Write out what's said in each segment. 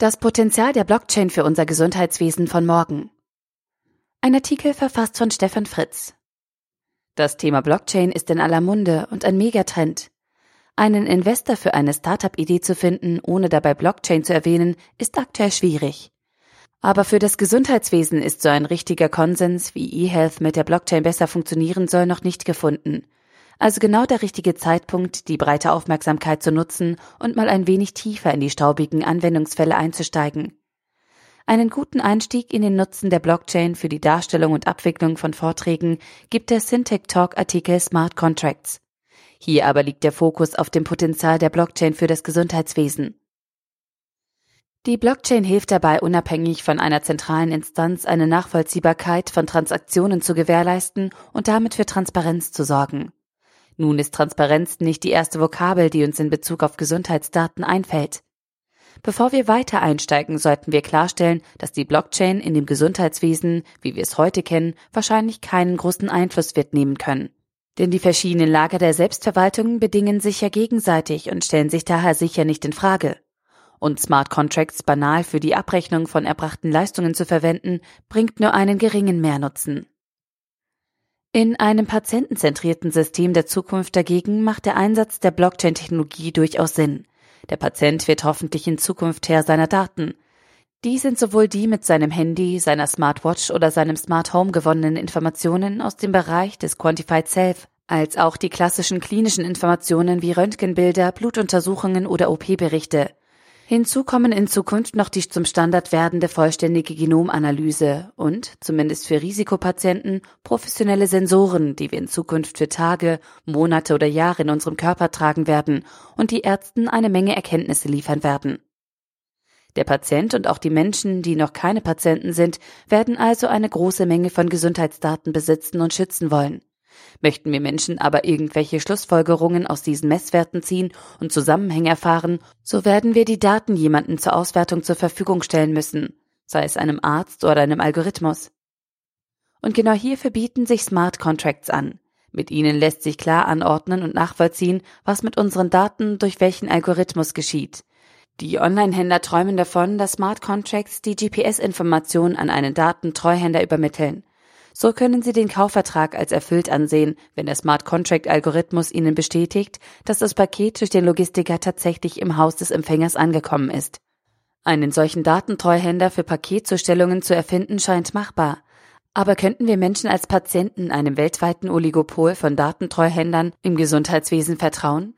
Das Potenzial der Blockchain für unser Gesundheitswesen von morgen. Ein Artikel verfasst von Stefan Fritz. Das Thema Blockchain ist in aller Munde und ein Megatrend. Einen Investor für eine Startup-Idee zu finden, ohne dabei Blockchain zu erwähnen, ist aktuell schwierig. Aber für das Gesundheitswesen ist so ein richtiger Konsens, wie eHealth mit der Blockchain besser funktionieren soll, noch nicht gefunden. Also genau der richtige Zeitpunkt, die breite Aufmerksamkeit zu nutzen und mal ein wenig tiefer in die staubigen Anwendungsfälle einzusteigen. Einen guten Einstieg in den Nutzen der Blockchain für die Darstellung und Abwicklung von Vorträgen gibt der Syntech Talk Artikel Smart Contracts. Hier aber liegt der Fokus auf dem Potenzial der Blockchain für das Gesundheitswesen. Die Blockchain hilft dabei, unabhängig von einer zentralen Instanz eine Nachvollziehbarkeit von Transaktionen zu gewährleisten und damit für Transparenz zu sorgen. Nun ist Transparenz nicht die erste Vokabel, die uns in Bezug auf Gesundheitsdaten einfällt. Bevor wir weiter einsteigen, sollten wir klarstellen, dass die Blockchain in dem Gesundheitswesen, wie wir es heute kennen, wahrscheinlich keinen großen Einfluss wird nehmen können. Denn die verschiedenen Lager der Selbstverwaltung bedingen sich ja gegenseitig und stellen sich daher sicher nicht in Frage. Und Smart Contracts banal für die Abrechnung von erbrachten Leistungen zu verwenden, bringt nur einen geringen Mehrnutzen. In einem patientenzentrierten System der Zukunft dagegen macht der Einsatz der Blockchain-Technologie durchaus Sinn. Der Patient wird hoffentlich in Zukunft Herr seiner Daten. Die sind sowohl die mit seinem Handy, seiner Smartwatch oder seinem Smart Home gewonnenen Informationen aus dem Bereich des Quantified Self, als auch die klassischen klinischen Informationen wie Röntgenbilder, Blutuntersuchungen oder OP-Berichte. Hinzu kommen in Zukunft noch die zum Standard werdende vollständige Genomanalyse und, zumindest für Risikopatienten, professionelle Sensoren, die wir in Zukunft für Tage, Monate oder Jahre in unserem Körper tragen werden und die Ärzten eine Menge Erkenntnisse liefern werden. Der Patient und auch die Menschen, die noch keine Patienten sind, werden also eine große Menge von Gesundheitsdaten besitzen und schützen wollen. Möchten wir Menschen aber irgendwelche Schlussfolgerungen aus diesen Messwerten ziehen und Zusammenhänge erfahren, so werden wir die Daten jemanden zur Auswertung zur Verfügung stellen müssen, sei es einem Arzt oder einem Algorithmus. Und genau hierfür bieten sich Smart Contracts an. Mit ihnen lässt sich klar anordnen und nachvollziehen, was mit unseren Daten durch welchen Algorithmus geschieht. Die Online-Händler träumen davon, dass Smart Contracts die GPS-Informationen an einen Datentreuhänder übermitteln. So können Sie den Kaufvertrag als erfüllt ansehen, wenn der Smart Contract Algorithmus Ihnen bestätigt, dass das Paket durch den Logistiker tatsächlich im Haus des Empfängers angekommen ist. Einen solchen Datentreuhänder für Paketzustellungen zu erfinden scheint machbar. Aber könnten wir Menschen als Patienten einem weltweiten Oligopol von Datentreuhändern im Gesundheitswesen vertrauen?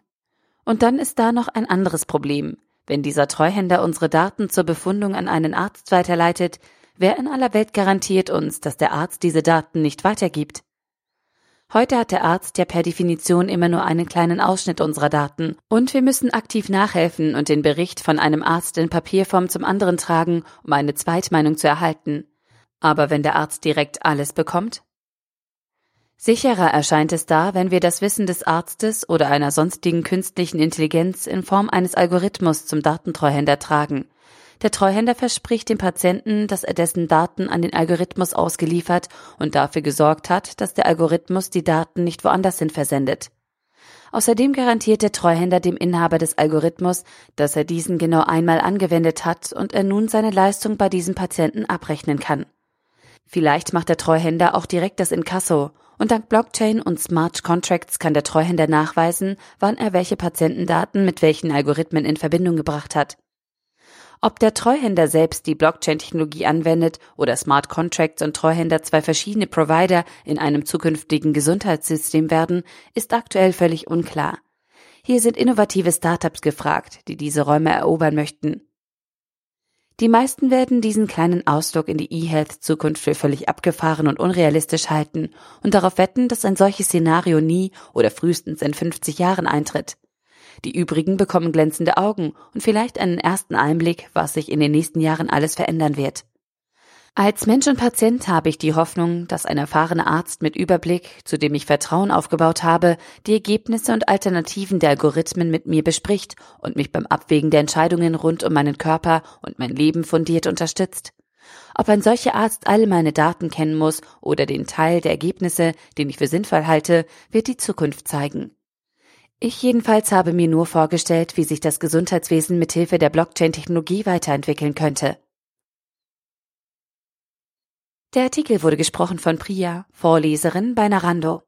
Und dann ist da noch ein anderes Problem. Wenn dieser Treuhänder unsere Daten zur Befundung an einen Arzt weiterleitet, Wer in aller Welt garantiert uns, dass der Arzt diese Daten nicht weitergibt? Heute hat der Arzt ja per Definition immer nur einen kleinen Ausschnitt unserer Daten und wir müssen aktiv nachhelfen und den Bericht von einem Arzt in Papierform zum anderen tragen, um eine Zweitmeinung zu erhalten. Aber wenn der Arzt direkt alles bekommt? Sicherer erscheint es da, wenn wir das Wissen des Arztes oder einer sonstigen künstlichen Intelligenz in Form eines Algorithmus zum Datentreuhänder tragen der Treuhänder verspricht dem Patienten, dass er dessen Daten an den Algorithmus ausgeliefert und dafür gesorgt hat, dass der Algorithmus die Daten nicht woanders hin versendet. Außerdem garantiert der Treuhänder dem Inhaber des Algorithmus, dass er diesen genau einmal angewendet hat und er nun seine Leistung bei diesem Patienten abrechnen kann. Vielleicht macht der Treuhänder auch direkt das Inkasso und dank Blockchain und Smart Contracts kann der Treuhänder nachweisen, wann er welche Patientendaten mit welchen Algorithmen in Verbindung gebracht hat. Ob der Treuhänder selbst die Blockchain-Technologie anwendet oder Smart Contracts und Treuhänder zwei verschiedene Provider in einem zukünftigen Gesundheitssystem werden, ist aktuell völlig unklar. Hier sind innovative Startups gefragt, die diese Räume erobern möchten. Die meisten werden diesen kleinen Ausdruck in die E-Health-Zukunft für völlig abgefahren und unrealistisch halten und darauf wetten, dass ein solches Szenario nie oder frühestens in 50 Jahren eintritt. Die übrigen bekommen glänzende Augen und vielleicht einen ersten Einblick, was sich in den nächsten Jahren alles verändern wird. Als Mensch und Patient habe ich die Hoffnung, dass ein erfahrener Arzt mit Überblick, zu dem ich Vertrauen aufgebaut habe, die Ergebnisse und Alternativen der Algorithmen mit mir bespricht und mich beim Abwägen der Entscheidungen rund um meinen Körper und mein Leben fundiert unterstützt. Ob ein solcher Arzt all meine Daten kennen muss oder den Teil der Ergebnisse, den ich für sinnvoll halte, wird die Zukunft zeigen. Ich jedenfalls habe mir nur vorgestellt, wie sich das Gesundheitswesen mithilfe der Blockchain-Technologie weiterentwickeln könnte. Der Artikel wurde gesprochen von Priya, Vorleserin bei Narando.